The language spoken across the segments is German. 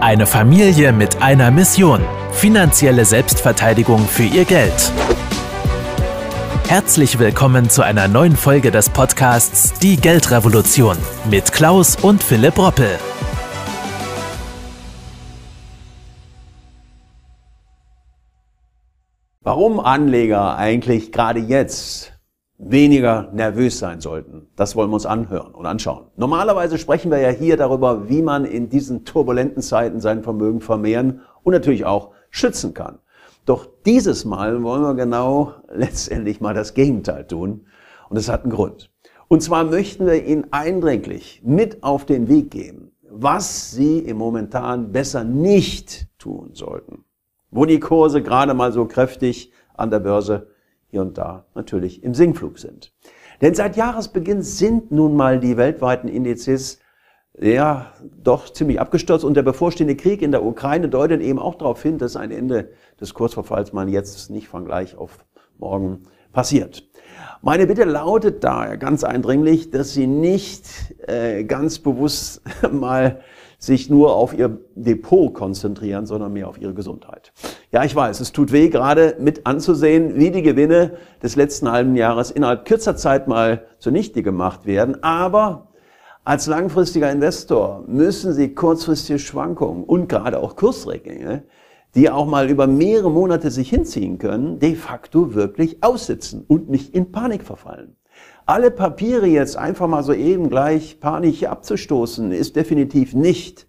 Eine Familie mit einer Mission. Finanzielle Selbstverteidigung für ihr Geld. Herzlich willkommen zu einer neuen Folge des Podcasts Die Geldrevolution mit Klaus und Philipp Roppel. Warum Anleger eigentlich gerade jetzt weniger nervös sein sollten. Das wollen wir uns anhören und anschauen. Normalerweise sprechen wir ja hier darüber, wie man in diesen turbulenten Zeiten sein Vermögen vermehren und natürlich auch schützen kann. Doch dieses Mal wollen wir genau letztendlich mal das Gegenteil tun. Und es hat einen Grund. Und zwar möchten wir Ihnen eindringlich mit auf den Weg geben, was Sie im Momentan besser nicht tun sollten. Wo die Kurse gerade mal so kräftig an der Börse hier und da natürlich im Sinkflug sind. Denn seit Jahresbeginn sind nun mal die weltweiten Indizes ja doch ziemlich abgestürzt und der bevorstehende Krieg in der Ukraine deutet eben auch darauf hin, dass ein Ende des Kursverfalls man jetzt nicht von gleich auf morgen passiert. Meine Bitte lautet daher ganz eindringlich, dass Sie nicht äh, ganz bewusst mal sich nur auf ihr Depot konzentrieren, sondern mehr auf ihre Gesundheit. Ja, ich weiß, es tut weh, gerade mit anzusehen, wie die Gewinne des letzten halben Jahres innerhalb kürzer Zeit mal zunichte gemacht werden. Aber als langfristiger Investor müssen Sie kurzfristige Schwankungen und gerade auch Kursrückgänge, die auch mal über mehrere Monate sich hinziehen können, de facto wirklich aussitzen und nicht in Panik verfallen. Alle Papiere jetzt einfach mal so eben gleich panisch abzustoßen, ist definitiv nicht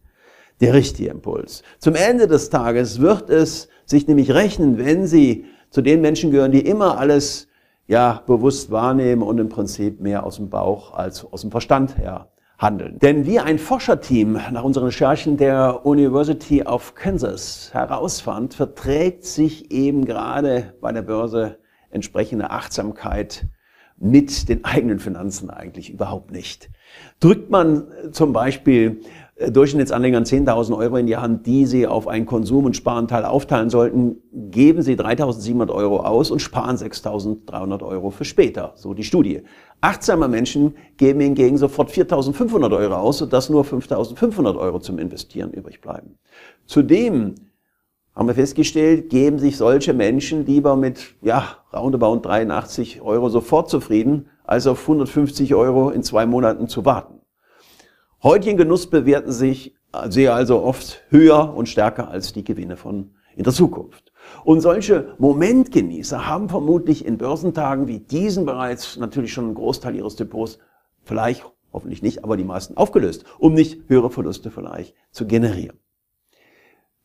der richtige Impuls. Zum Ende des Tages wird es sich nämlich rechnen, wenn Sie zu den Menschen gehören, die immer alles ja bewusst wahrnehmen und im Prinzip mehr aus dem Bauch als aus dem Verstand her handeln. Denn wie ein Forscherteam nach unseren Recherchen der University of Kansas herausfand, verträgt sich eben gerade bei der Börse entsprechende Achtsamkeit mit den eigenen Finanzen eigentlich überhaupt nicht. Drückt man zum Beispiel Durchschnittsanlegern 10.000 Euro in die Hand, die sie auf einen Konsum- und Sparanteil aufteilen sollten, geben sie 3.700 Euro aus und sparen 6.300 Euro für später, so die Studie. Achtsame Menschen geben hingegen sofort 4.500 Euro aus, sodass nur 5.500 Euro zum Investieren übrig bleiben. Zudem haben wir festgestellt, geben sich solche Menschen lieber mit, ja, roundabout 83 Euro sofort zufrieden, als auf 150 Euro in zwei Monaten zu warten. Heutigen Genuss bewerten sich sehr also oft höher und stärker als die Gewinne von in der Zukunft. Und solche Momentgenießer haben vermutlich in Börsentagen wie diesen bereits natürlich schon einen Großteil ihres Depots vielleicht, hoffentlich nicht, aber die meisten aufgelöst, um nicht höhere Verluste vielleicht zu generieren.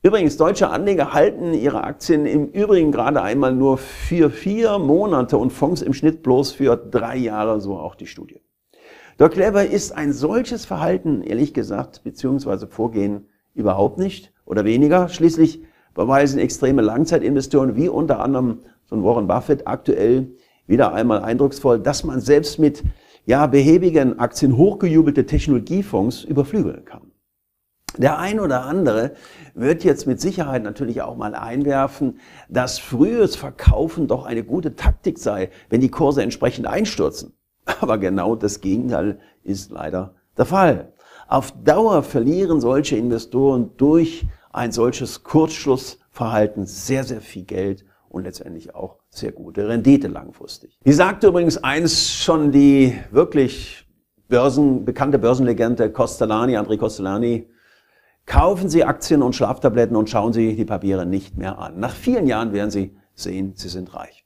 Übrigens, deutsche Anleger halten ihre Aktien im Übrigen gerade einmal nur für vier Monate und Fonds im Schnitt bloß für drei Jahre, so auch die Studie. Doch clever ist ein solches Verhalten, ehrlich gesagt, beziehungsweise Vorgehen überhaupt nicht oder weniger. Schließlich beweisen extreme Langzeitinvestoren wie unter anderem so ein Warren Buffett aktuell wieder einmal eindrucksvoll, dass man selbst mit ja, behäbigen Aktien hochgejubelte Technologiefonds überflügeln kann. Der ein oder andere wird jetzt mit Sicherheit natürlich auch mal einwerfen, dass frühes Verkaufen doch eine gute Taktik sei, wenn die Kurse entsprechend einstürzen. Aber genau das Gegenteil ist leider der Fall. Auf Dauer verlieren solche Investoren durch ein solches Kurzschlussverhalten sehr, sehr viel Geld und letztendlich auch sehr gute Rendite langfristig. Wie sagte übrigens eins schon die wirklich Börsen, bekannte Börsenlegende Costellani, André Costellani, Kaufen Sie Aktien und Schlaftabletten und schauen Sie die Papiere nicht mehr an. Nach vielen Jahren werden Sie sehen, Sie sind reich.